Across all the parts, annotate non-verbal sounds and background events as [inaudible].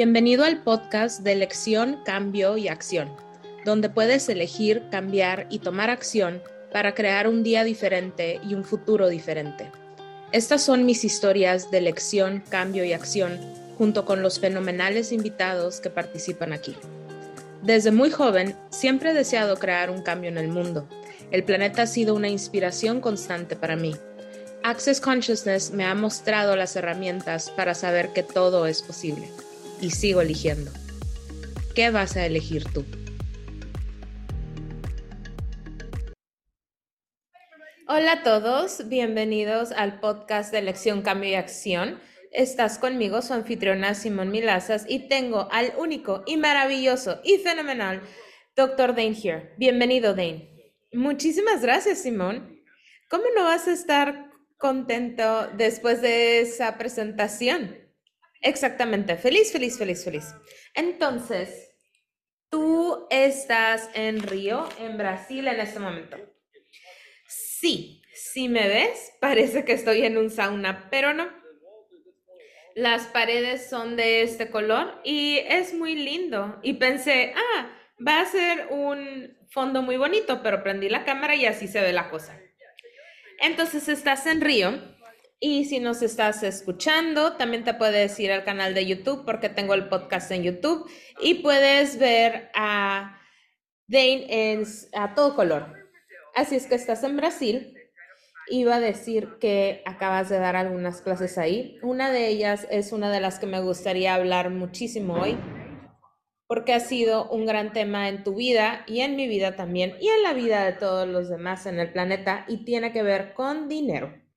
Bienvenido al podcast de elección, cambio y acción, donde puedes elegir, cambiar y tomar acción para crear un día diferente y un futuro diferente. Estas son mis historias de elección, cambio y acción, junto con los fenomenales invitados que participan aquí. Desde muy joven, siempre he deseado crear un cambio en el mundo. El planeta ha sido una inspiración constante para mí. Access Consciousness me ha mostrado las herramientas para saber que todo es posible y sigo eligiendo. ¿Qué vas a elegir tú? Hola a todos, bienvenidos al podcast de Elección, Cambio y Acción. Estás conmigo, su anfitriona Simón Milazas, y tengo al único y maravilloso y fenomenal Dr. Dane here. Bienvenido, Dane. Muchísimas gracias, Simón. ¿Cómo no vas a estar contento después de esa presentación? Exactamente, feliz, feliz, feliz, feliz. Entonces, tú estás en Río, en Brasil en este momento. Sí, si me ves, [laughs] parece que estoy en un sauna, pero no. Las paredes son de este color y es muy lindo. Y pensé, ah, va a ser un fondo muy bonito, pero prendí la cámara y así se ve la cosa. Entonces estás en Río y si nos estás escuchando, también te puedes ir al canal de YouTube porque tengo el podcast en YouTube y puedes ver a Dane en, a todo color. Así es que estás en Brasil. Iba a decir que acabas de dar algunas clases ahí. Una de ellas es una de las que me gustaría hablar muchísimo hoy porque ha sido un gran tema en tu vida y en mi vida también y en la vida de todos los demás en el planeta y tiene que ver con dinero.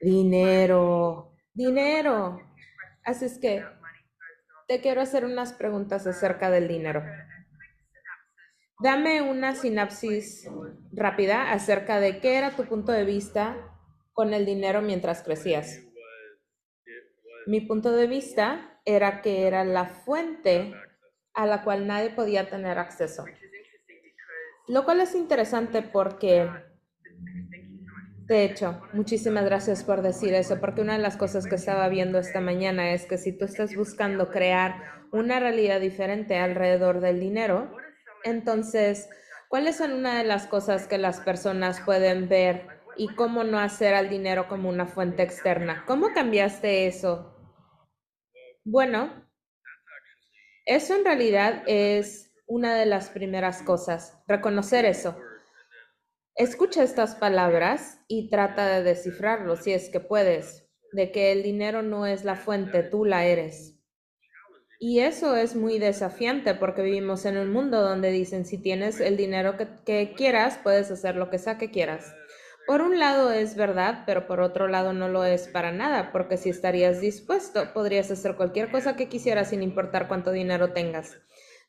Dinero, dinero. Así es que te quiero hacer unas preguntas acerca del dinero. Dame una sinapsis rápida acerca de qué era tu punto de vista con el dinero mientras crecías. Mi punto de vista era que era la fuente a la cual nadie podía tener acceso. Lo cual es interesante porque de hecho, muchísimas gracias por decir eso, porque una de las cosas que estaba viendo esta mañana es que si tú estás buscando crear una realidad diferente alrededor del dinero, entonces, ¿cuáles son una de las cosas que las personas pueden ver y cómo no hacer al dinero como una fuente externa? ¿Cómo cambiaste eso? Bueno, eso en realidad es una de las primeras cosas, reconocer eso. Escucha estas palabras y trata de descifrarlo si es que puedes, de que el dinero no es la fuente, tú la eres. Y eso es muy desafiante porque vivimos en un mundo donde dicen si tienes el dinero que, quieras, puedes hacer lo que sea que quieras. Por un lado es verdad, pero por otro lado no lo es para nada, porque si estarías dispuesto, podrías hacer cualquier cosa que quisieras sin importar cuánto dinero tengas.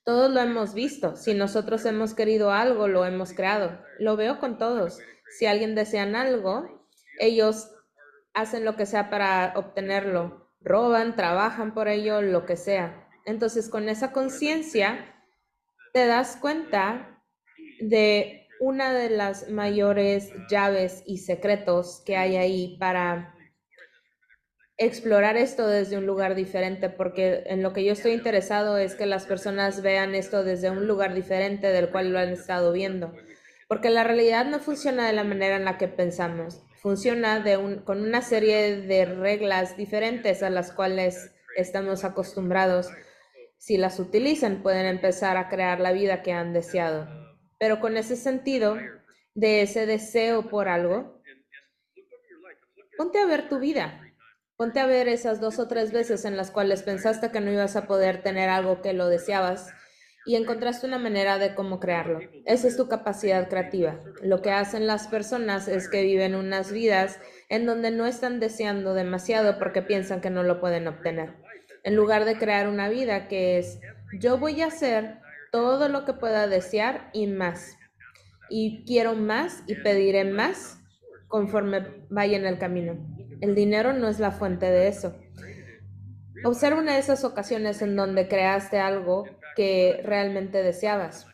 Todos lo hemos visto. Si nosotros hemos querido algo, lo hemos creado. Lo veo con todos. Si alguien desean algo, ellos hacen lo que sea para obtenerlo. Roban, trabajan por ello, lo que sea. Entonces, con esa conciencia, te das cuenta de una de las mayores llaves y secretos que hay ahí para explorar esto desde un lugar diferente, porque en lo que yo estoy interesado es que las personas vean esto desde un lugar diferente del cual lo han estado viendo, porque la realidad no funciona de la manera en la que pensamos, funciona con una serie de reglas diferentes a las cuales estamos acostumbrados. Si las utilizan, pueden empezar a crear la vida que han deseado. Pero con ese sentido de ese deseo por algo, ponte a ver tu vida Ponte a ver esas dos o tres veces en las cuales pensaste que no ibas a poder tener algo que lo deseabas y encontraste una manera de cómo crearlo. Esa es tu capacidad creativa. Lo que hacen las personas es que viven unas vidas en donde no están deseando demasiado porque piensan que no lo pueden obtener. En lugar de crear una vida que es yo voy a hacer todo lo que pueda desear y más. Y quiero más y pediré más conforme vaya en el camino. El dinero no es la fuente de eso. Observa una de esas ocasiones en donde creaste algo que realmente deseabas.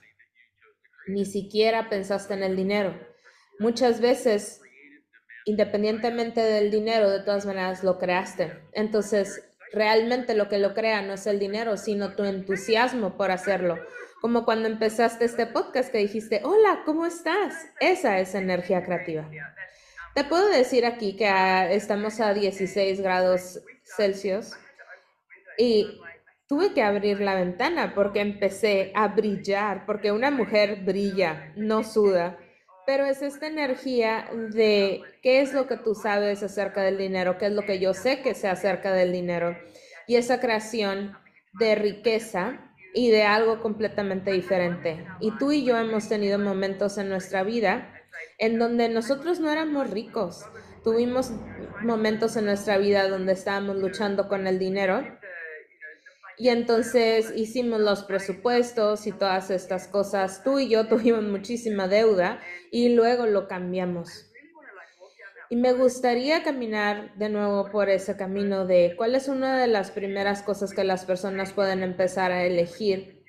Ni siquiera pensaste en el dinero. Muchas veces, independientemente del dinero, de todas maneras lo creaste. Entonces, realmente lo que lo crea no es el dinero, sino tu entusiasmo por hacerlo. Como cuando empezaste este podcast que dijiste, hola, ¿cómo estás? Esa es energía creativa. Te puedo decir aquí que ah, estamos a 16 grados Celsius y tuve que abrir la ventana porque empecé a brillar, porque una mujer brilla, no suda. Pero es esta energía de qué es lo que tú sabes acerca del dinero, qué es lo que yo sé que sé acerca del dinero. Y esa creación de riqueza y de algo completamente diferente. Y tú y yo hemos tenido momentos en nuestra vida en donde nosotros no éramos ricos. Tuvimos momentos en nuestra vida donde estábamos luchando con el dinero y entonces hicimos los presupuestos y todas estas cosas. Tú y yo tuvimos muchísima deuda y luego lo cambiamos. Y me gustaría caminar de nuevo por ese camino de cuál es una de las primeras cosas que las personas pueden empezar a elegir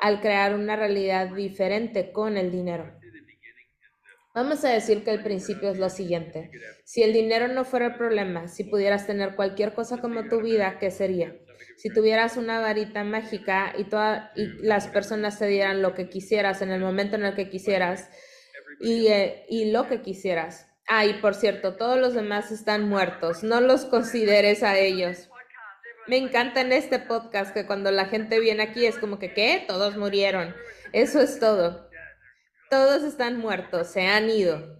al crear una realidad diferente con el dinero. Vamos a decir que el principio es lo siguiente. Si el dinero no fuera el problema, si pudieras tener cualquier cosa como tu vida, ¿qué sería? si tuvieras una varita mágica y, toda, y las personas te dieran lo que quisieras en el momento en el que quisieras y, eh, y lo que quisieras. Ah, y por cierto, todos los demás están muertos, no los consideres a ellos. Me encanta en este podcast que cuando la gente viene aquí es como que, ¿qué? Todos murieron. Eso es todo. Todos están muertos, se han ido.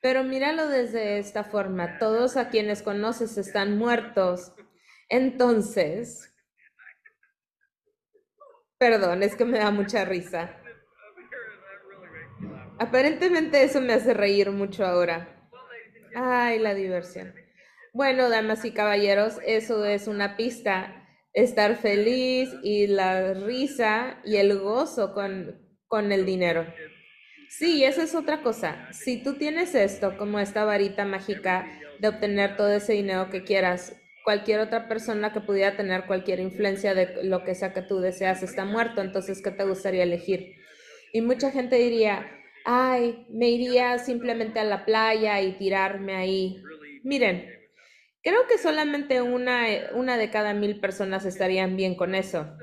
Pero míralo desde esta forma, todos a quienes conoces están muertos entonces, perdón, es que me da mucha risa. Aparentemente eso me hace reír mucho ahora. Ay, la diversión. Bueno, damas y caballeros, eso es una pista. Estar feliz y la risa y el gozo con, con el dinero. Sí, esa es otra cosa. Si tú tienes esto como esta varita mágica de obtener todo ese dinero que quieras, cualquier otra persona que pudiera tener cualquier influencia de lo que sea que tú deseas está muerto, entonces, ¿qué te gustaría elegir? Y mucha gente diría, ay, me iría simplemente a la playa y tirarme ahí. Miren, creo que solamente una, una de cada mil personas estarían bien con eso,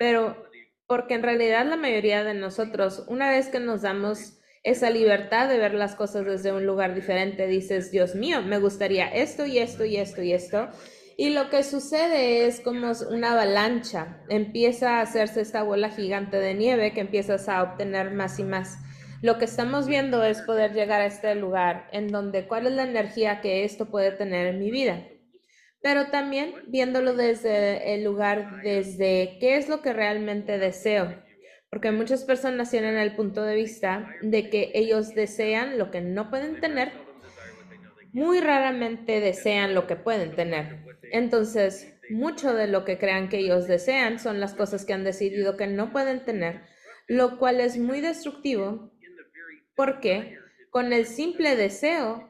pero porque en realidad la mayoría de nosotros, una vez que nos damos esa libertad de ver las cosas desde un lugar diferente. Dices, Dios mío, me gustaría esto y esto y esto y esto. Y lo que sucede es como una avalancha. Empieza a hacerse esta bola gigante de nieve que empiezas a obtener más y más. Lo que estamos viendo es poder llegar a este lugar en donde cuál es la energía que esto puede tener en mi vida. Pero también viéndolo desde el lugar, desde qué es lo que realmente deseo. Porque muchas personas tienen el punto de vista de que ellos desean lo que no pueden tener, muy raramente desean lo que pueden tener. Entonces, mucho de lo que crean que ellos desean son las cosas que han decidido que no pueden tener, lo cual es muy destructivo. Porque con el simple deseo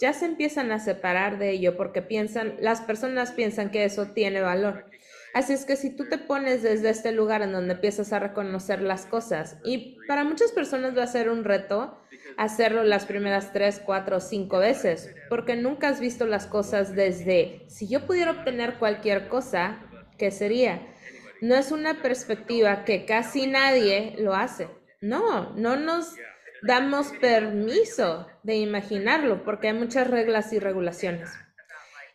ya se empiezan a separar de ello porque piensan, las personas piensan que eso tiene valor. Así es que si tú te pones desde este lugar en donde empiezas a reconocer las cosas, y para muchas personas va a ser un reto hacerlo las primeras tres, cuatro, cinco veces, porque nunca has visto las cosas desde, si yo pudiera obtener cualquier cosa, ¿qué sería? No es una perspectiva que casi nadie lo hace. No, no nos damos permiso de imaginarlo porque hay muchas reglas y regulaciones.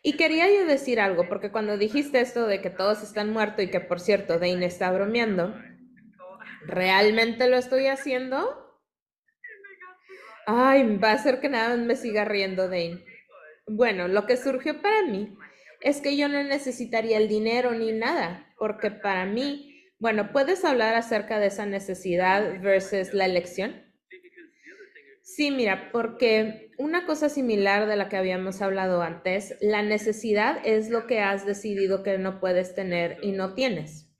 Y quería yo decir algo, porque cuando dijiste esto de que todos están muertos y que por cierto Dane está bromeando, ¿realmente lo estoy haciendo? Ay, va a ser que nada me siga riendo Dane. Bueno, lo que surgió para mí es que yo no necesitaría el dinero ni nada, porque para mí, bueno, ¿puedes hablar acerca de esa necesidad versus la elección? Sí, mira, porque una cosa similar de la que habíamos hablado antes, la necesidad es lo que has decidido que no puedes tener y no tienes.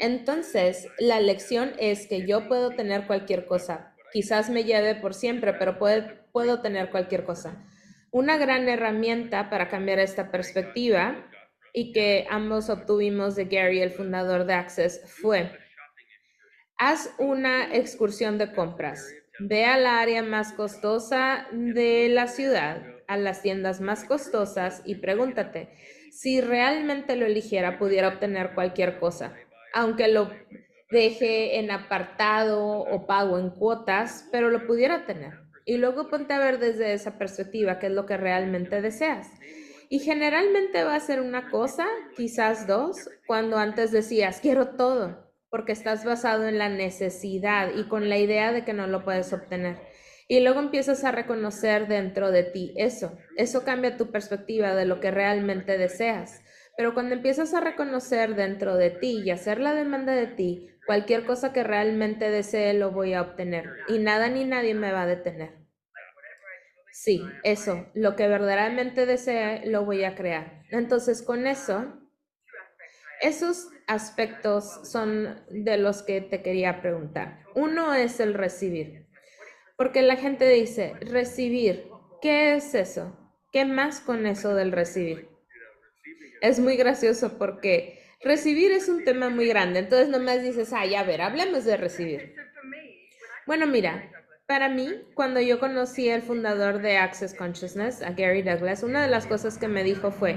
Entonces, la lección es que yo puedo tener cualquier cosa. Quizás me lleve por siempre, pero puedo, tener cualquier cosa. Una gran herramienta para cambiar esta perspectiva y que ambos obtuvimos de Gary, el fundador de Access, fue, haz una excursión de compras Ve al área más costosa de la ciudad, a las tiendas más costosas y pregúntate, si realmente lo eligiera, pudiera obtener cualquier cosa, aunque lo deje en apartado o pago en cuotas, pero lo pudiera tener. Y luego ponte a ver desde esa perspectiva qué es lo que realmente deseas. Y generalmente va a ser una cosa, quizás dos, cuando antes decías, quiero todo, porque estás basado en la necesidad y con la idea de que no lo puedes obtener. Y luego empiezas a reconocer dentro de ti eso. Eso cambia tu perspectiva de lo que realmente deseas. Pero cuando empiezas a reconocer dentro de ti y hacer la demanda de ti, cualquier cosa que realmente desee lo voy a obtener. Y nada ni nadie me va a detener. Sí, eso, lo que verdaderamente desee, lo voy a crear. Entonces, con eso, esos aspectos son de los que te quería preguntar. Uno es el recibir, porque la gente dice, recibir, ¿qué es eso? ¿Qué más con eso del recibir? Es muy gracioso porque recibir es un tema muy grande, entonces nomás dices, ay, a ver, hablemos de recibir. Bueno, mira, para mí, cuando yo conocí al fundador de Access Consciousness, a Gary Douglas, una de las cosas que me dijo fue,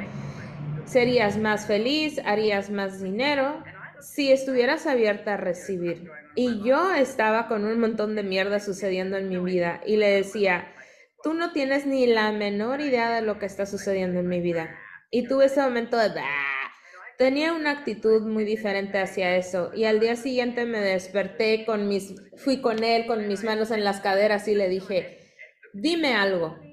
serías más feliz, harías más dinero si estuvieras abierta a recibir. Y yo estaba con un montón de mierda sucediendo en mi vida y le decía, tú no tienes ni la menor idea de lo que está sucediendo en mi vida. Y tuve ese momento de, tenía una actitud muy diferente hacia eso y al día siguiente me desperté con mis, fui con él con mis manos en las caderas y le dije, dime algo.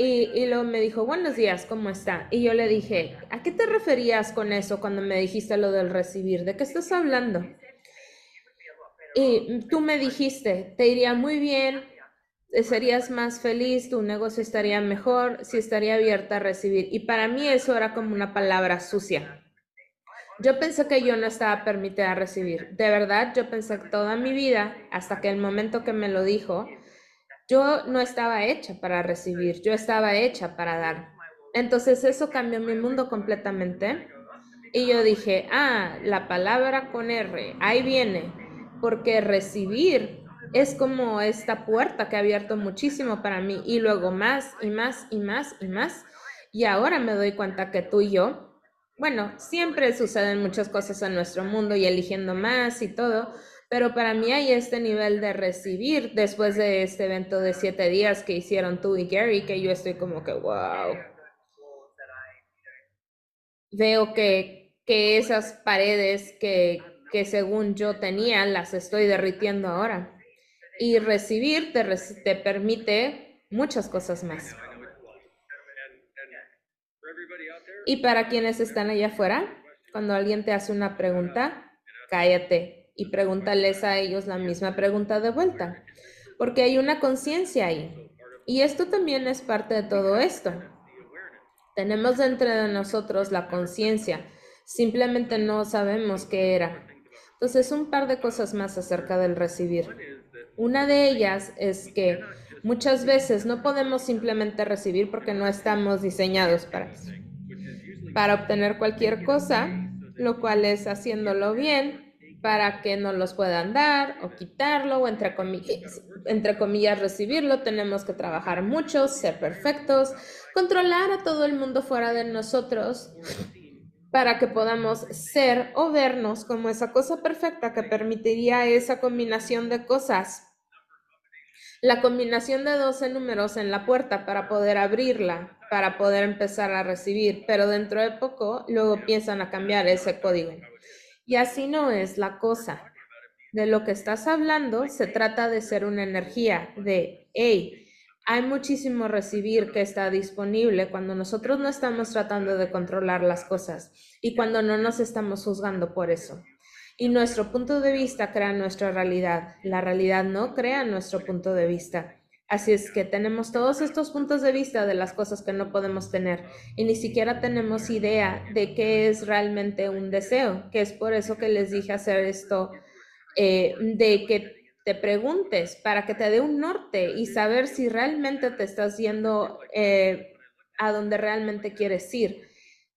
Y, luego me dijo, buenos días, ¿cómo está? Y yo le dije, ¿a qué te referías con eso cuando me dijiste lo del recibir? ¿De qué estás hablando? Y tú me dijiste, te iría muy bien, serías más feliz, tu negocio estaría mejor si estaría abierta a recibir. Y para mí eso era como una palabra sucia. Yo pensé que yo no estaba permitida a recibir. De verdad, yo pensé toda mi vida, hasta que el momento que me lo dijo, yo no estaba hecha para recibir, yo estaba hecha para dar. Entonces eso cambió mi mundo completamente. Y yo dije, ah, la palabra con R, ahí viene, porque recibir es como esta puerta que ha abierto muchísimo para mí y luego más y más y más y más. Y ahora me doy cuenta que tú y yo bueno, siempre suceden muchas cosas en nuestro mundo y eligiendo más y todo, pero para mí hay este nivel de recibir después de este evento de siete días que hicieron tú y Gary, que yo estoy como que, wow. Veo que, que esas paredes que, que según yo tenía, las estoy derritiendo ahora. Y recibir te, te permite muchas cosas más. Y para quienes están allá afuera, cuando alguien te hace una pregunta, cállate y pregúntales a ellos la misma pregunta de vuelta, porque hay una conciencia ahí. Y esto también es parte de todo esto. Tenemos dentro de nosotros la conciencia, simplemente no sabemos qué era. Entonces, un par de cosas más acerca del recibir. Una de ellas es que muchas veces no podemos simplemente recibir porque no estamos diseñados para eso para obtener cualquier cosa, lo cual es haciéndolo bien para que no los puedan dar o quitarlo o entre comillas, entre comillas recibirlo. Tenemos que trabajar mucho, ser perfectos, controlar a todo el mundo fuera de nosotros para que podamos ser o vernos como esa cosa perfecta que permitiría esa combinación de cosas. La combinación de 12 números en la puerta para poder abrirla para poder empezar a recibir, pero dentro de poco luego empiezan a cambiar ese código. Y así no es la cosa. De lo que estás hablando se trata de ser una energía de, hey, hay muchísimo recibir que está disponible cuando nosotros no estamos tratando de controlar las cosas y cuando no nos estamos juzgando por eso. Y nuestro punto de vista crea nuestra realidad. La realidad no crea nuestro punto de vista. Así es que tenemos todos estos puntos de vista de las cosas que no podemos tener y ni siquiera tenemos idea de qué es realmente un deseo, que es por eso que les dije hacer esto, eh, de que te preguntes para que te dé un norte y saber si realmente te estás yendo eh, a donde realmente quieres ir.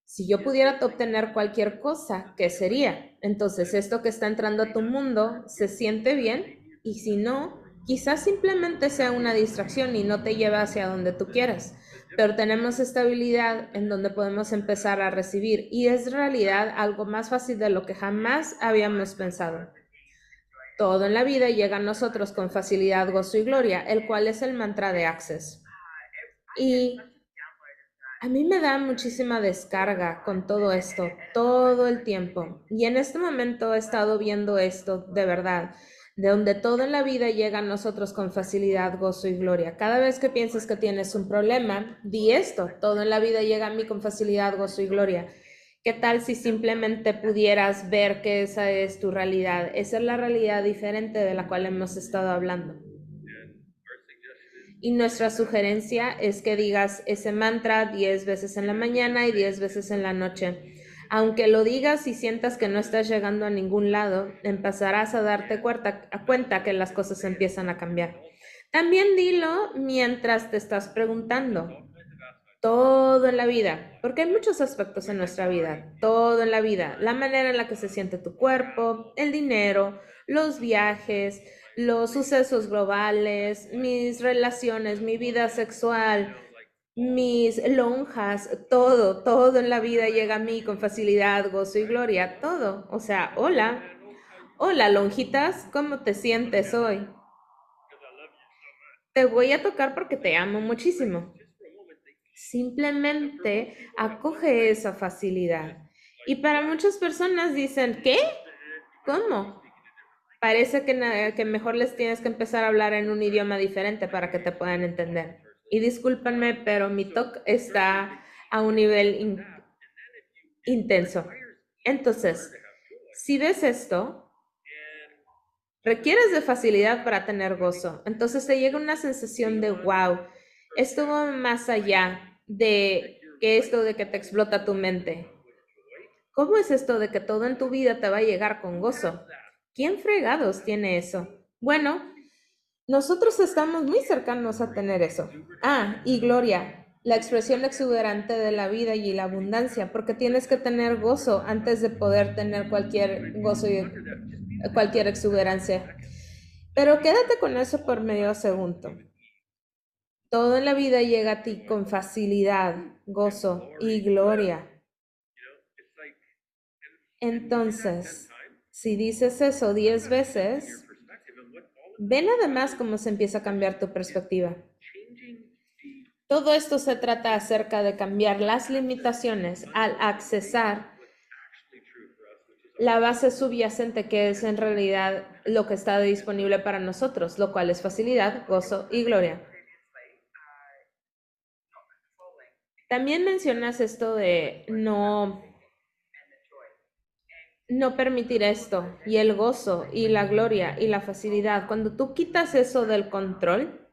Si yo pudiera obtener cualquier cosa, ¿qué sería? Entonces, esto que está entrando a tu mundo se siente bien y si no, Quizás simplemente sea una distracción y no te lleve hacia donde tú quieras, pero tenemos estabilidad en donde podemos empezar a recibir y es realidad algo más fácil de lo que jamás habíamos pensado. Todo en la vida llega a nosotros con facilidad, gozo y gloria, el cual es el mantra de Access. Y a mí me da muchísima descarga con todo esto, todo el tiempo. Y en este momento he estado viendo esto de verdad de donde todo en la vida llega a nosotros con facilidad, gozo y gloria. Cada vez que pienses que tienes un problema, di esto, todo en la vida llega a mí con facilidad, gozo y gloria. ¿Qué tal si simplemente pudieras ver que esa es tu realidad? Esa es la realidad diferente de la cual hemos estado hablando. Y nuestra sugerencia es que digas ese mantra 10 veces en la mañana y 10 veces en la noche aunque lo digas y sientas que no estás llegando a ningún lado, empezarás a darte cuenta, que las cosas empiezan a cambiar. También dilo mientras te estás preguntando. Todo en la vida, porque hay muchos aspectos en nuestra vida, todo en la vida, la manera en la que se siente tu cuerpo, el dinero, los viajes, los sucesos globales, mis relaciones, mi vida sexual, mis lonjas, todo, todo en la vida llega a mí con facilidad, gozo y gloria, todo. O sea, hola, hola lonjitas, ¿cómo te sientes hoy? Te voy a tocar porque te amo muchísimo. Simplemente acoge esa facilidad. Y para muchas personas dicen, ¿qué? ¿Cómo? Parece que, que mejor les tienes que empezar a hablar en un idioma diferente para que te puedan entender. Y discúlpenme, pero mi TOC está a un nivel intenso. Entonces, si ves esto, requieres de facilidad para tener gozo. Entonces te llega una sensación de wow, estuvo más allá de que esto de que te explota tu mente. ¿Cómo es esto de que todo en tu vida te va a llegar con gozo? ¿Quién fregados tiene eso? Bueno, nosotros estamos muy cercanos a tener eso. Ah, y gloria, la expresión exuberante de la vida y la abundancia, porque tienes que tener gozo antes de poder tener cualquier gozo y cualquier exuberancia. Pero quédate con eso por medio segundo. Todo en la vida llega a ti con facilidad, gozo y gloria. Entonces, si dices eso diez veces, Ven además cómo se empieza a cambiar tu perspectiva. Todo esto se trata acerca de cambiar las limitaciones al accesar la base subyacente que es en realidad lo que está disponible para nosotros, lo cual es facilidad, gozo y gloria. También mencionas esto de no no permitir esto y el gozo y la gloria y la facilidad, cuando tú quitas eso del control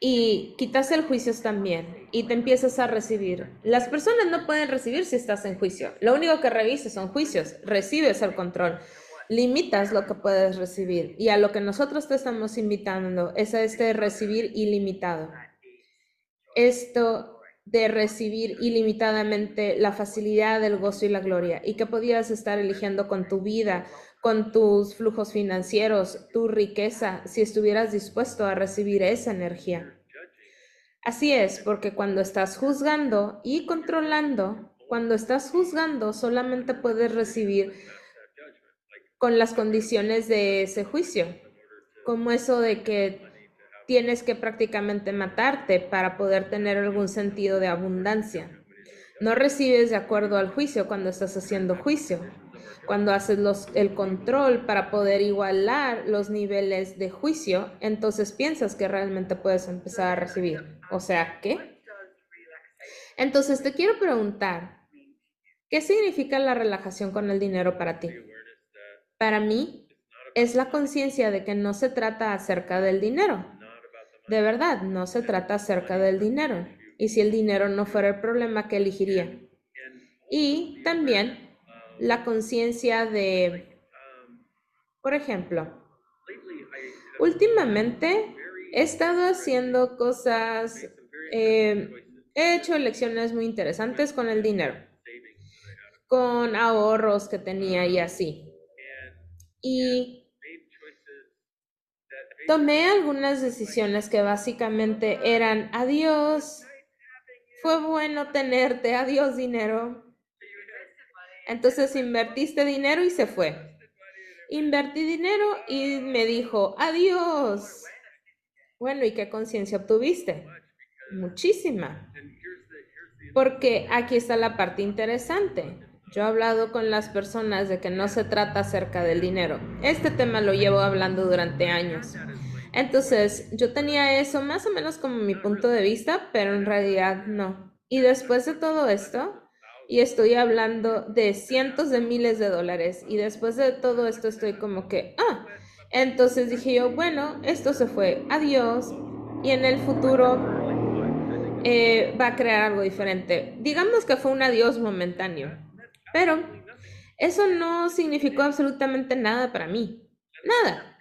y quitas el juicio también y te empiezas a recibir, las personas no pueden recibir si estás en juicio. Lo único que revises son juicios, recibes el control, limitas lo que puedes recibir. Y a lo que nosotros te estamos invitando es a este recibir ilimitado. Esto de recibir ilimitadamente la facilidad, el gozo y la gloria, y que podías estar eligiendo con tu vida, con tus flujos financieros, tu riqueza, si estuvieras dispuesto a recibir esa energía. Así es, porque cuando estás juzgando y controlando, cuando estás juzgando solamente puedes recibir con las condiciones de ese juicio, como eso de que tienes que prácticamente matarte para poder tener algún sentido de abundancia. No recibes de acuerdo al juicio cuando estás haciendo juicio. Cuando haces los, el control para poder igualar los niveles de juicio, entonces piensas que realmente puedes empezar a recibir. O sea, ¿qué? Entonces te quiero preguntar, ¿qué significa la relajación con el dinero para ti? Para mí, es la conciencia de que no se trata acerca del dinero, de verdad, no se trata acerca del dinero. Y si el dinero no fuera el problema, ¿qué elegiría? Y también la conciencia de, por ejemplo, últimamente he estado haciendo cosas, eh, he hecho elecciones muy interesantes con el dinero, con ahorros que tenía y así. Y tomé algunas decisiones que básicamente eran adiós, fue bueno tenerte, adiós dinero. Entonces invertiste dinero y se fue. Invertí dinero y me dijo, adiós. Bueno, ¿y qué conciencia obtuviste? Muchísima. Porque aquí está la parte interesante. Yo he hablado con las personas de que no se trata acerca del dinero. Este tema lo llevo hablando durante años. Entonces, yo tenía eso más o menos como mi punto de vista, pero en realidad no. Y después de todo esto, y estoy hablando de cientos de miles de dólares, y después de todo esto estoy como que, ah, entonces dije yo, bueno, esto se fue, adiós, y en el futuro eh, va a crear algo diferente. Digamos que fue un adiós momentáneo, pero eso no significó absolutamente nada para mí, nada.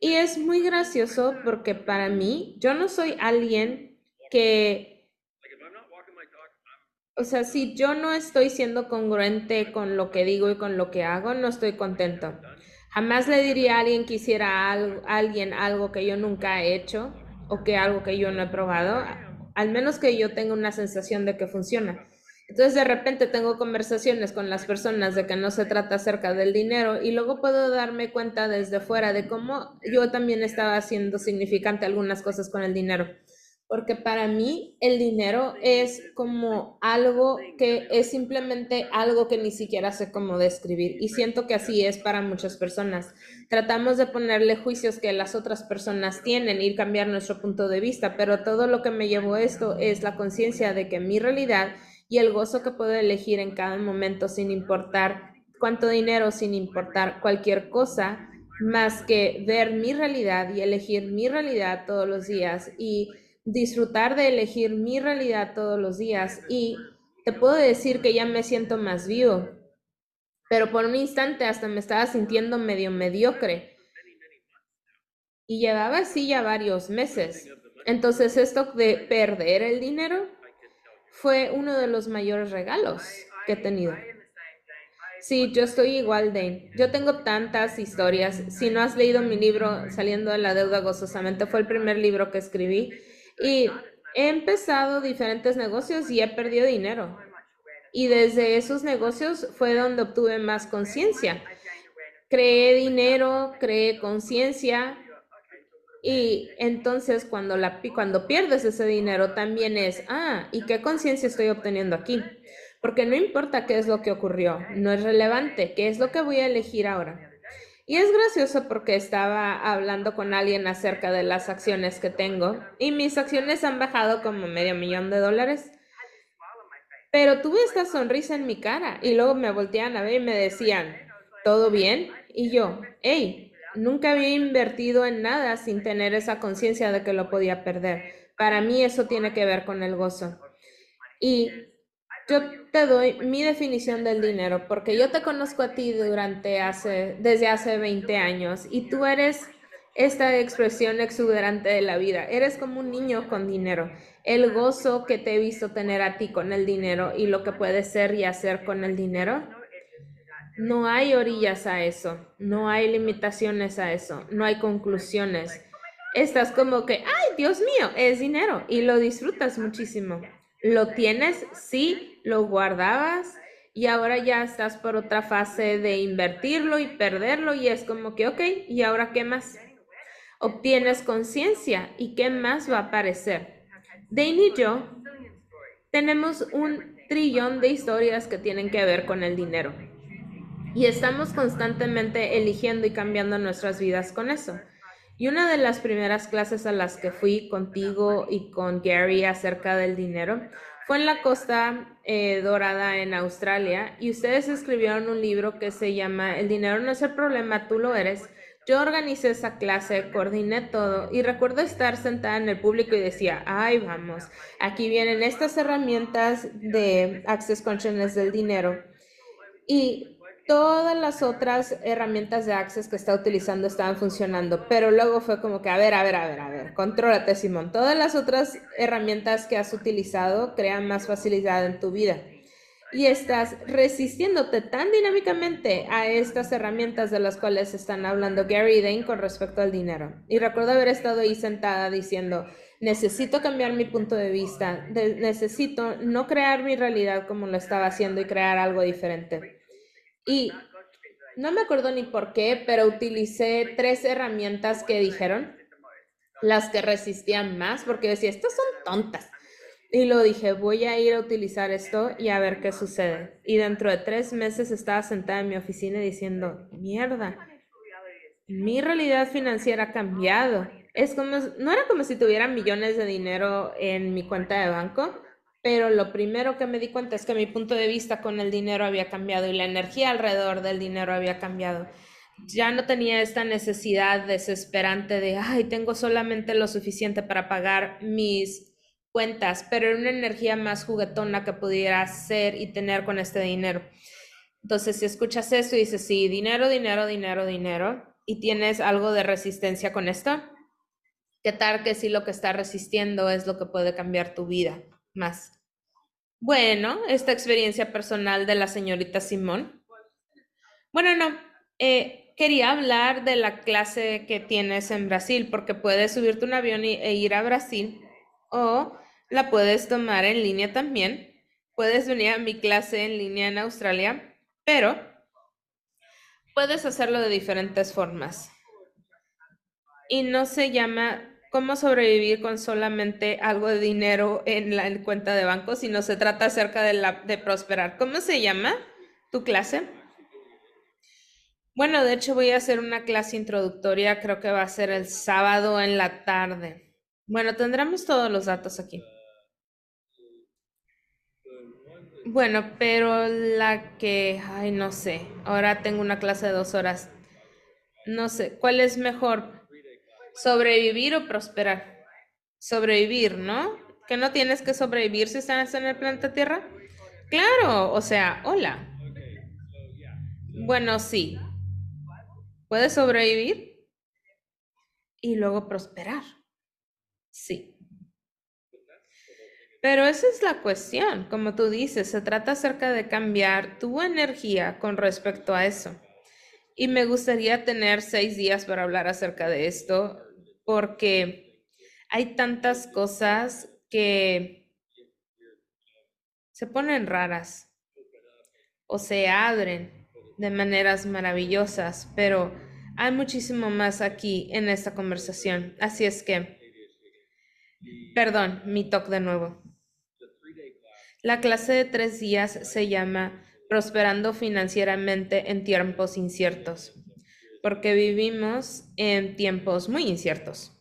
Y es muy gracioso porque para mí, yo no soy alguien que, o sea, si yo no estoy siendo congruente con lo que digo y con lo que hago, no estoy contento. Jamás le diría a alguien que hiciera algo, a alguien algo que yo nunca he hecho o que algo que yo no he probado, al menos que yo tenga una sensación de que funciona. Entonces de repente tengo conversaciones con las personas de que no se trata acerca del dinero y luego puedo darme cuenta desde fuera de cómo yo también estaba haciendo significante algunas cosas con el dinero. Porque para mí el dinero es como algo que es simplemente algo que ni siquiera sé cómo describir. Y siento que así es para muchas personas. Tratamos de ponerle juicios que las otras personas tienen y cambiar nuestro punto de vista, pero todo lo que me llevó esto es la conciencia de que mi realidad y el gozo que puedo elegir en cada momento sin importar cuánto dinero, sin importar cualquier cosa, más que ver mi realidad y elegir mi realidad todos los días y disfrutar de elegir mi realidad todos los días y te puedo decir que ya me siento más vivo, pero por un instante hasta me estaba sintiendo medio mediocre y llevaba así ya varios meses. Entonces esto de perder el dinero fue uno de los mayores regalos que he tenido. Sí, yo estoy igual, Dane. Yo tengo tantas historias. Si no has leído mi libro Saliendo de la Deuda Gozosamente, fue el primer libro que escribí. Y he empezado diferentes negocios y he perdido dinero. Y desde esos negocios fue donde obtuve más conciencia. Creé dinero, creé conciencia y entonces cuando, la, cuando pierdes ese dinero también es, ah, ¿y qué conciencia estoy obteniendo aquí? Porque no importa qué es lo que ocurrió, no es relevante, qué es lo que voy a elegir ahora. Y es gracioso porque estaba hablando con alguien acerca de las acciones que tengo y mis acciones han bajado como medio millón de dólares. Pero tuve esta sonrisa en mi cara y luego me voltean a ver y me decían, ¿todo bien? Y yo, hey, Nunca había invertido en nada sin tener esa conciencia de que lo podía perder. Para mí eso tiene que ver con el gozo. Y yo te doy mi definición del dinero, porque yo te conozco a ti durante hace, desde hace 20 años y tú eres esta expresión exuberante de la vida. Eres como un niño con dinero. El gozo que te he visto tener a ti con el dinero y lo que puedes ser y hacer con el dinero no hay orillas a eso, no hay limitaciones a eso, no hay conclusiones. Estás como que, ay, Dios mío, es dinero y lo disfrutas muchísimo. Lo tienes, sí, lo guardabas y ahora ya estás por otra fase de invertirlo y perderlo y es como que, ok, ¿y ahora qué más? Obtienes conciencia y qué más va a aparecer. Dane y yo tenemos un trillón de historias que tienen que ver con el dinero. Y estamos constantemente eligiendo y cambiando nuestras vidas con eso. Y una de las primeras clases a las que fui contigo y con Gary acerca del dinero fue en la Costa eh, Dorada en Australia y ustedes escribieron un libro que se llama El dinero no es el problema, tú lo eres. Yo organicé esa clase, coordiné todo y recuerdo estar sentada en el público y decía, ay vamos, aquí vienen estas herramientas de Access Consciousness del dinero. Y todas las otras herramientas de Access que está utilizando estaban funcionando, pero luego fue como que, a ver, a ver, a ver, a ver, contrólate, Simón. Todas las otras herramientas que has utilizado crean más facilidad en tu vida. Y estás resistiéndote tan dinámicamente a estas herramientas de las cuales están hablando Gary y Dane con respecto al dinero. Y recuerdo haber estado ahí sentada diciendo, necesito cambiar mi punto de vista, necesito no crear mi realidad como lo estaba haciendo y crear algo diferente. Y no me acuerdo ni por qué, pero utilicé tres herramientas que dijeron, las que resistían más, porque decía, estas son tontas. Y lo dije, voy a ir a utilizar esto y a ver qué sucede. Y dentro de tres meses estaba sentada en mi oficina diciendo, mierda, mi realidad financiera ha cambiado. Es como, no era como si tuviera millones de dinero en mi cuenta de banco, pero lo primero que me di cuenta es que mi punto de vista con el dinero había cambiado y la energía alrededor del dinero había cambiado. Ya no tenía esta necesidad desesperante de, ay, tengo solamente lo suficiente para pagar mis cuentas, pero era una energía más juguetona que pudiera ser y tener con este dinero. Entonces, si escuchas esto y dices, sí, dinero, dinero, dinero, dinero, y tienes algo de resistencia con esto, ¿qué tal que si lo que está resistiendo es lo que puede cambiar tu vida más? Bueno, esta experiencia personal de la señorita Simón. Bueno, no, eh, quería hablar de la clase que tienes en Brasil, porque puedes subirte un avión e ir a Brasil o la puedes tomar en línea también. Puedes venir a mi clase en línea en Australia, pero puedes hacerlo de diferentes formas. Y no se llama cómo sobrevivir con solamente algo de dinero en la cuenta de banco, sino se trata acerca de, de prosperar. ¿Cómo se llama tu clase? Bueno, de hecho voy a hacer una clase introductoria, creo que va a ser el sábado en la tarde. Bueno, tendremos todos los datos aquí. Bueno, pero la que, ay, no sé, ahora tengo una clase de dos horas. No sé, ¿cuál es mejor? Sobrevivir o prosperar. Sobrevivir, ¿no? Que no tienes que sobrevivir si estás en el planeta Tierra. Claro, o sea, hola. Bueno, sí. Puedes sobrevivir y luego prosperar. Sí. Pero esa es la cuestión, como tú dices, se trata acerca de cambiar tu energía con respecto a eso. Y me gustaría tener seis días para hablar acerca de esto porque hay tantas cosas que se ponen raras o se abren de maneras maravillosas, pero hay muchísimo más aquí en esta conversación. Así es que, perdón, mi talk de nuevo. La clase de tres días se llama Prosperando financieramente en tiempos inciertos porque vivimos en tiempos muy inciertos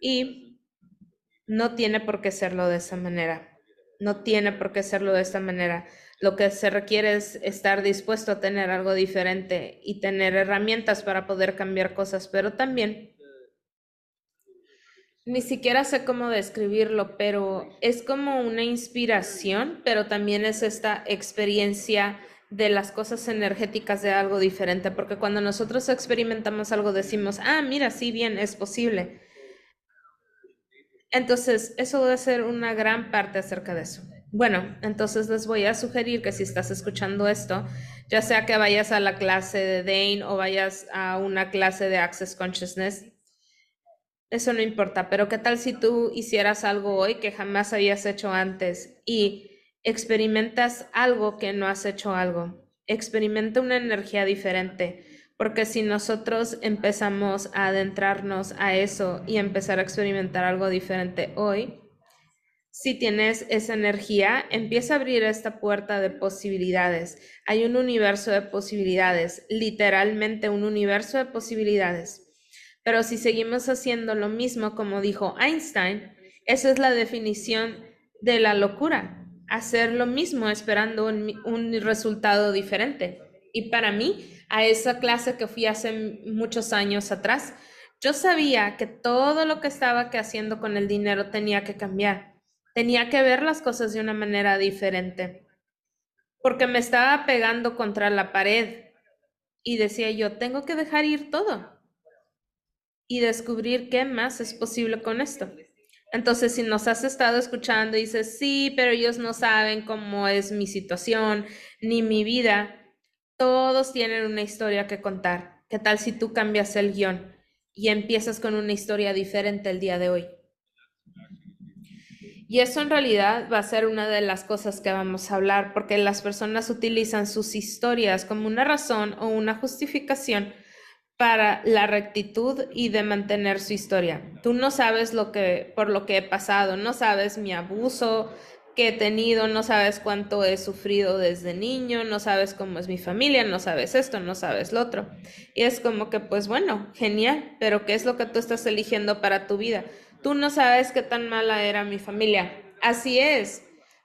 y no tiene por qué serlo de esa manera. No tiene por qué serlo de esta manera. Lo que se requiere es estar dispuesto a tener algo diferente y tener herramientas para poder cambiar cosas, pero también ni siquiera sé cómo describirlo, pero es como una inspiración, pero también es esta experiencia de las cosas energéticas de algo diferente, porque cuando nosotros experimentamos algo decimos, ah, mira, sí, bien, es posible. Entonces, eso debe ser una gran parte acerca de eso. Bueno, entonces les voy a sugerir que si estás escuchando esto, ya sea que vayas a la clase de Dane o vayas a una clase de Access Consciousness, eso no importa, pero ¿qué tal si tú hicieras algo hoy que jamás habías hecho antes y experimentas algo que no has hecho algo. Experimenta una energía diferente, porque si nosotros empezamos a adentrarnos a eso y empezar a experimentar algo diferente hoy, si tienes esa energía, empieza a abrir esta puerta de posibilidades. Hay un universo de posibilidades, literalmente un universo de posibilidades. Pero si seguimos haciendo lo mismo, como dijo Einstein, esa es la definición de la locura hacer lo mismo esperando un, resultado diferente. Y para mí, a esa clase que fui hace muchos años atrás, yo sabía que todo lo que estaba que haciendo con el dinero tenía que cambiar. Tenía que ver las cosas de una manera diferente. Porque me estaba pegando contra la pared y decía yo, tengo que dejar ir todo y descubrir qué más es posible con esto. Entonces, si nos has estado escuchando y dices, sí, pero ellos no saben cómo es mi situación ni mi vida, todos tienen una historia que contar. ¿Qué tal si tú cambias el guion y empiezas con una historia diferente el día de hoy? Y eso en realidad va a ser una de las cosas que vamos a hablar, porque las personas utilizan sus historias como una razón o una justificación para la rectitud y de mantener su historia. Tú no sabes lo que por lo que he pasado, no sabes mi abuso que he tenido, no sabes cuánto he sufrido desde niño, no sabes cómo es mi familia, no sabes esto, no sabes lo otro. Y es como que pues bueno, genial, pero ¿qué es lo que tú estás eligiendo para tu vida? Tú no sabes qué tan mala era mi familia. Así es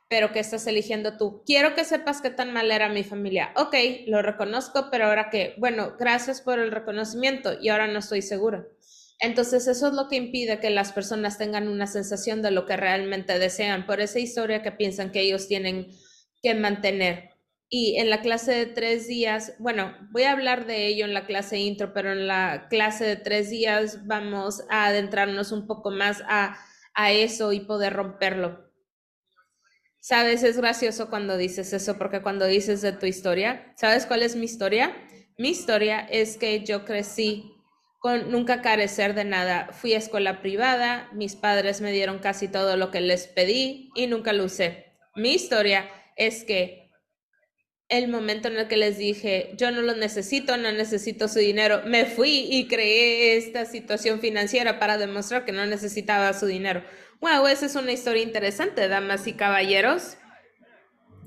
pero ¿qué estás eligiendo tú? Quiero que sepas qué tan mal era mi familia. Ok, lo reconozco, pero ahora que, bueno, gracias por el reconocimiento y ahora no estoy segura. Entonces eso es lo que impide que las personas tengan una sensación de lo que realmente desean por esa historia que piensan que ellos tienen que mantener. Y en la clase de tres días, bueno, voy a hablar de ello en la clase intro, pero en la clase de tres días vamos a adentrarnos un poco más a, a eso y poder romperlo. Sabes, es gracioso cuando dices eso, porque cuando dices de tu historia, ¿sabes cuál es mi historia? Mi historia es que yo crecí con nunca carecer de nada. Fui a escuela privada, mis padres me dieron casi todo lo que les pedí y nunca lo usé. Mi historia es que el momento en el que les dije, yo no lo necesito, no necesito su dinero, me fui y creé esta situación financiera para demostrar que no necesitaba su dinero. Wow, esa es una historia interesante, damas y caballeros.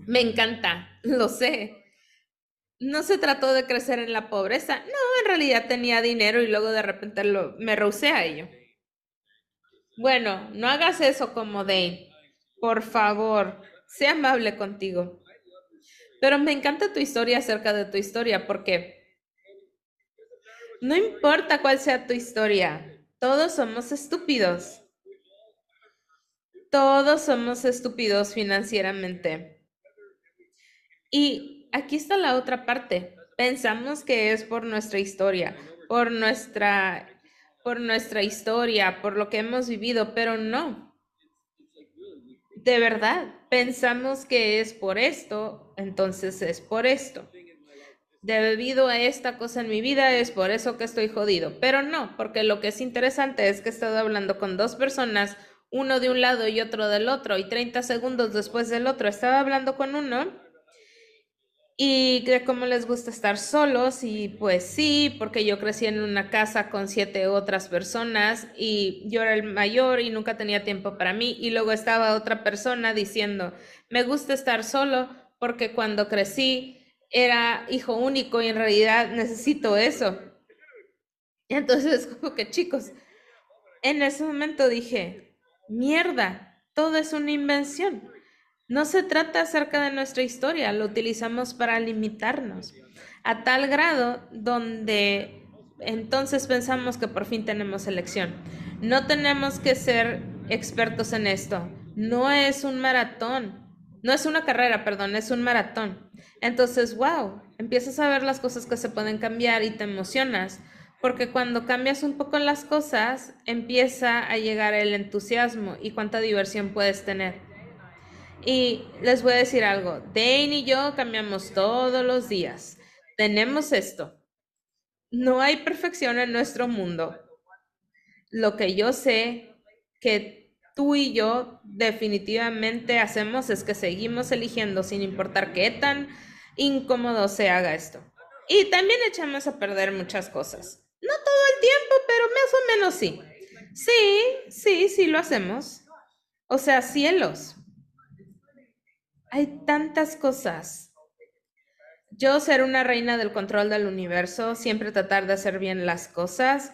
Me encanta, [laughs] lo sé. No se trató de crecer en la pobreza. No, en realidad tenía dinero y luego de repente lo, me rehusé a ello. Bueno, no hagas eso como Dane. Por favor, sea amable contigo. Pero me encanta tu historia acerca de tu historia porque no importa cuál sea tu historia, todos somos estúpidos. Todos somos estúpidos financieramente. Y aquí está la otra parte. Pensamos que es por nuestra historia, por nuestra por nuestra historia, por lo que hemos vivido, pero no. De verdad, pensamos que es por esto, entonces es por esto. Debido a esta cosa en mi vida es por eso que estoy jodido, pero no, porque lo que es interesante es que he estado hablando con dos personas uno de un lado y otro del otro, y 30 segundos después del otro estaba hablando con uno y de cómo les gusta estar solos y pues sí, porque yo crecí en una casa con siete otras personas y yo era el mayor y nunca tenía tiempo para mí y luego estaba otra persona diciendo, me gusta estar solo porque cuando crecí era hijo único y en realidad necesito eso. Y entonces [laughs] como que chicos, en ese momento dije, Mierda, todo es una invención. No se trata acerca de nuestra historia, lo utilizamos para limitarnos, a tal grado donde entonces pensamos que por fin tenemos elección. No tenemos que ser expertos en esto. No es un maratón. No es una carrera, perdón, es un maratón. Entonces, wow, empiezas a ver las cosas que se pueden cambiar y te emocionas porque cuando cambias un poco las cosas, empieza a llegar el entusiasmo y cuánta diversión puedes tener. Y les voy a decir algo, Dane y yo cambiamos todos los días. Tenemos esto. No hay perfección en nuestro mundo. Lo que yo sé que tú y yo definitivamente hacemos es que seguimos eligiendo sin importar qué tan incómodo se haga esto. Y también echamos a perder muchas cosas. No todo el tiempo, pero más o menos sí. Sí, sí, sí lo hacemos. O sea, cielos. Hay tantas cosas. Yo ser una reina del control del universo, siempre tratar de hacer bien las cosas.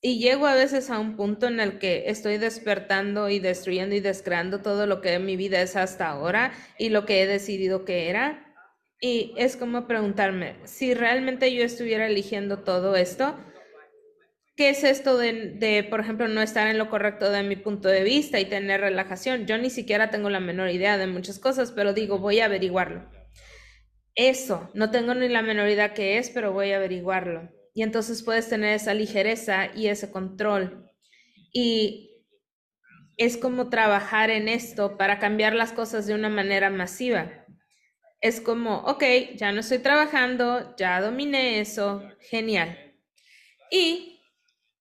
Y llego a veces a un punto en el que estoy despertando y destruyendo y descreando todo lo que mi vida es hasta ahora y lo que he decidido que era. Y es como preguntarme, si realmente yo estuviera eligiendo todo esto, ¿Qué es esto de, por ejemplo, no estar en lo correcto de mi punto de vista y tener relajación? Yo ni siquiera tengo la menor idea de muchas cosas, pero digo, voy a averiguarlo. Eso, no tengo ni la menor idea qué es, pero voy a averiguarlo. Y entonces puedes tener esa ligereza y ese control. Y es como trabajar en esto para cambiar las cosas de una manera masiva. Es como, ok, ya no estoy trabajando, ya dominé eso, genial. Y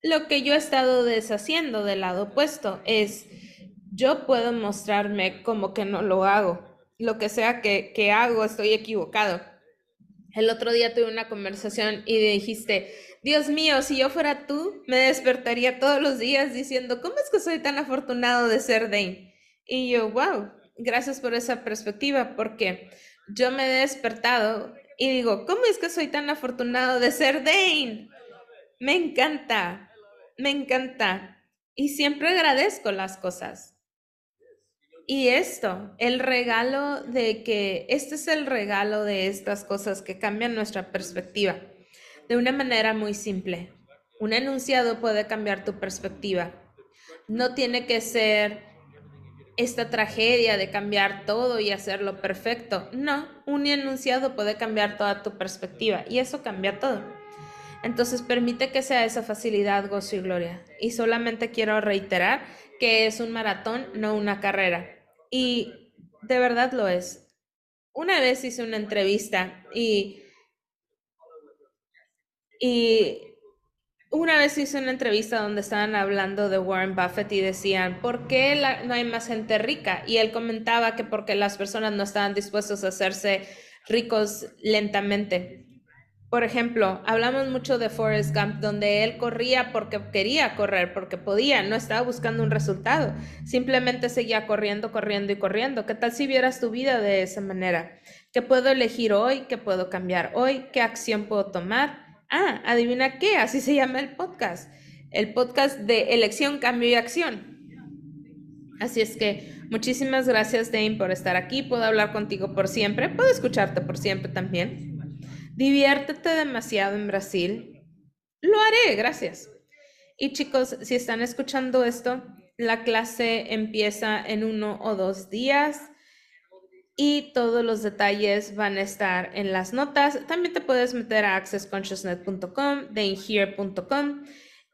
lo que yo he estado deshaciendo del lado opuesto es yo puedo mostrarme como que no lo hago. Lo que sea que, que hago, estoy equivocado. El otro día tuve una conversación y dijiste, Dios mío, si yo fuera tú, me despertaría todos los días diciendo, ¿cómo es que soy tan afortunado de ser Dane? Y yo, wow, gracias por esa perspectiva, porque yo me he despertado y digo, ¿cómo es que soy tan afortunado de ser Dane? Me encanta, me encanta. Y siempre agradezco las cosas. Y esto, el regalo de que, este es el regalo de estas cosas que cambian nuestra perspectiva de una manera muy simple. Un enunciado puede cambiar tu perspectiva. No tiene que ser esta tragedia de cambiar todo y hacerlo perfecto. No, un enunciado puede cambiar toda tu perspectiva y eso cambia todo. Entonces permite que sea esa facilidad, gozo y gloria. Y solamente quiero reiterar que es un maratón, no una carrera. Y de verdad lo es. Una vez hice una entrevista y y una vez hice una entrevista donde estaban hablando de Warren Buffett y decían, ¿por qué no hay más gente rica? Y él comentaba que porque las personas no estaban dispuestos a hacerse ricos lentamente. Por ejemplo, hablamos mucho de Forrest Gump, donde él corría porque quería correr, porque podía, no estaba buscando un resultado, simplemente seguía corriendo, corriendo y corriendo. ¿Qué tal si vieras tu vida de esa manera? ¿Qué puedo elegir hoy? ¿Qué puedo cambiar hoy? ¿Qué acción puedo tomar? Ah, adivina qué, así se llama el podcast. El podcast de elección, cambio y acción. Así es que muchísimas gracias, Dane, por estar aquí. Puedo hablar contigo por siempre, puedo escucharte por siempre también. Diviértete demasiado en Brasil. Lo haré, gracias. Y chicos, si están escuchando esto, la clase empieza en uno o dos días y todos los detalles van a estar en las notas. También te puedes meter a accessconsciousnet.com, dainhere.com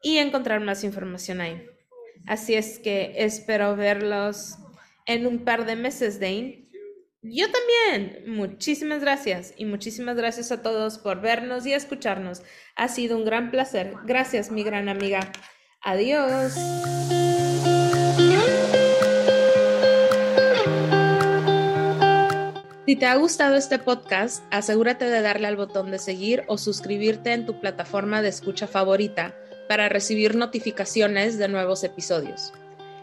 y encontrar más información ahí. Así es que espero verlos en un par de meses, Dane. Yo también. Muchísimas gracias y muchísimas gracias a todos por vernos y escucharnos. Ha sido un gran placer. Gracias, mi gran amiga. Adiós. Si te ha gustado este podcast, asegúrate de darle al botón de seguir o suscribirte en tu plataforma de escucha favorita para recibir notificaciones de nuevos episodios.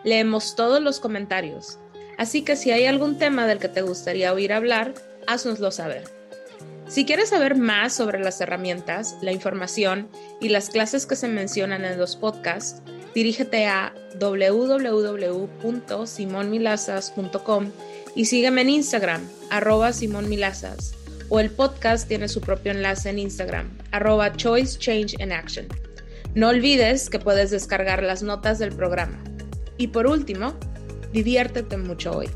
Leemos todos los comentarios, así que si hay algún tema del que te gustaría oír hablar, haznoslo saber. Si quieres saber más sobre las herramientas, la información y las clases que se mencionan en los podcasts, dirígete a www.simonmilazas.com y sígueme en Instagram, arroba Simón Milazas, o el podcast tiene su propio enlace en Instagram, arroba. No olvides que puedes descargar las notas del programa. Y por último, diviértete mucho hoy.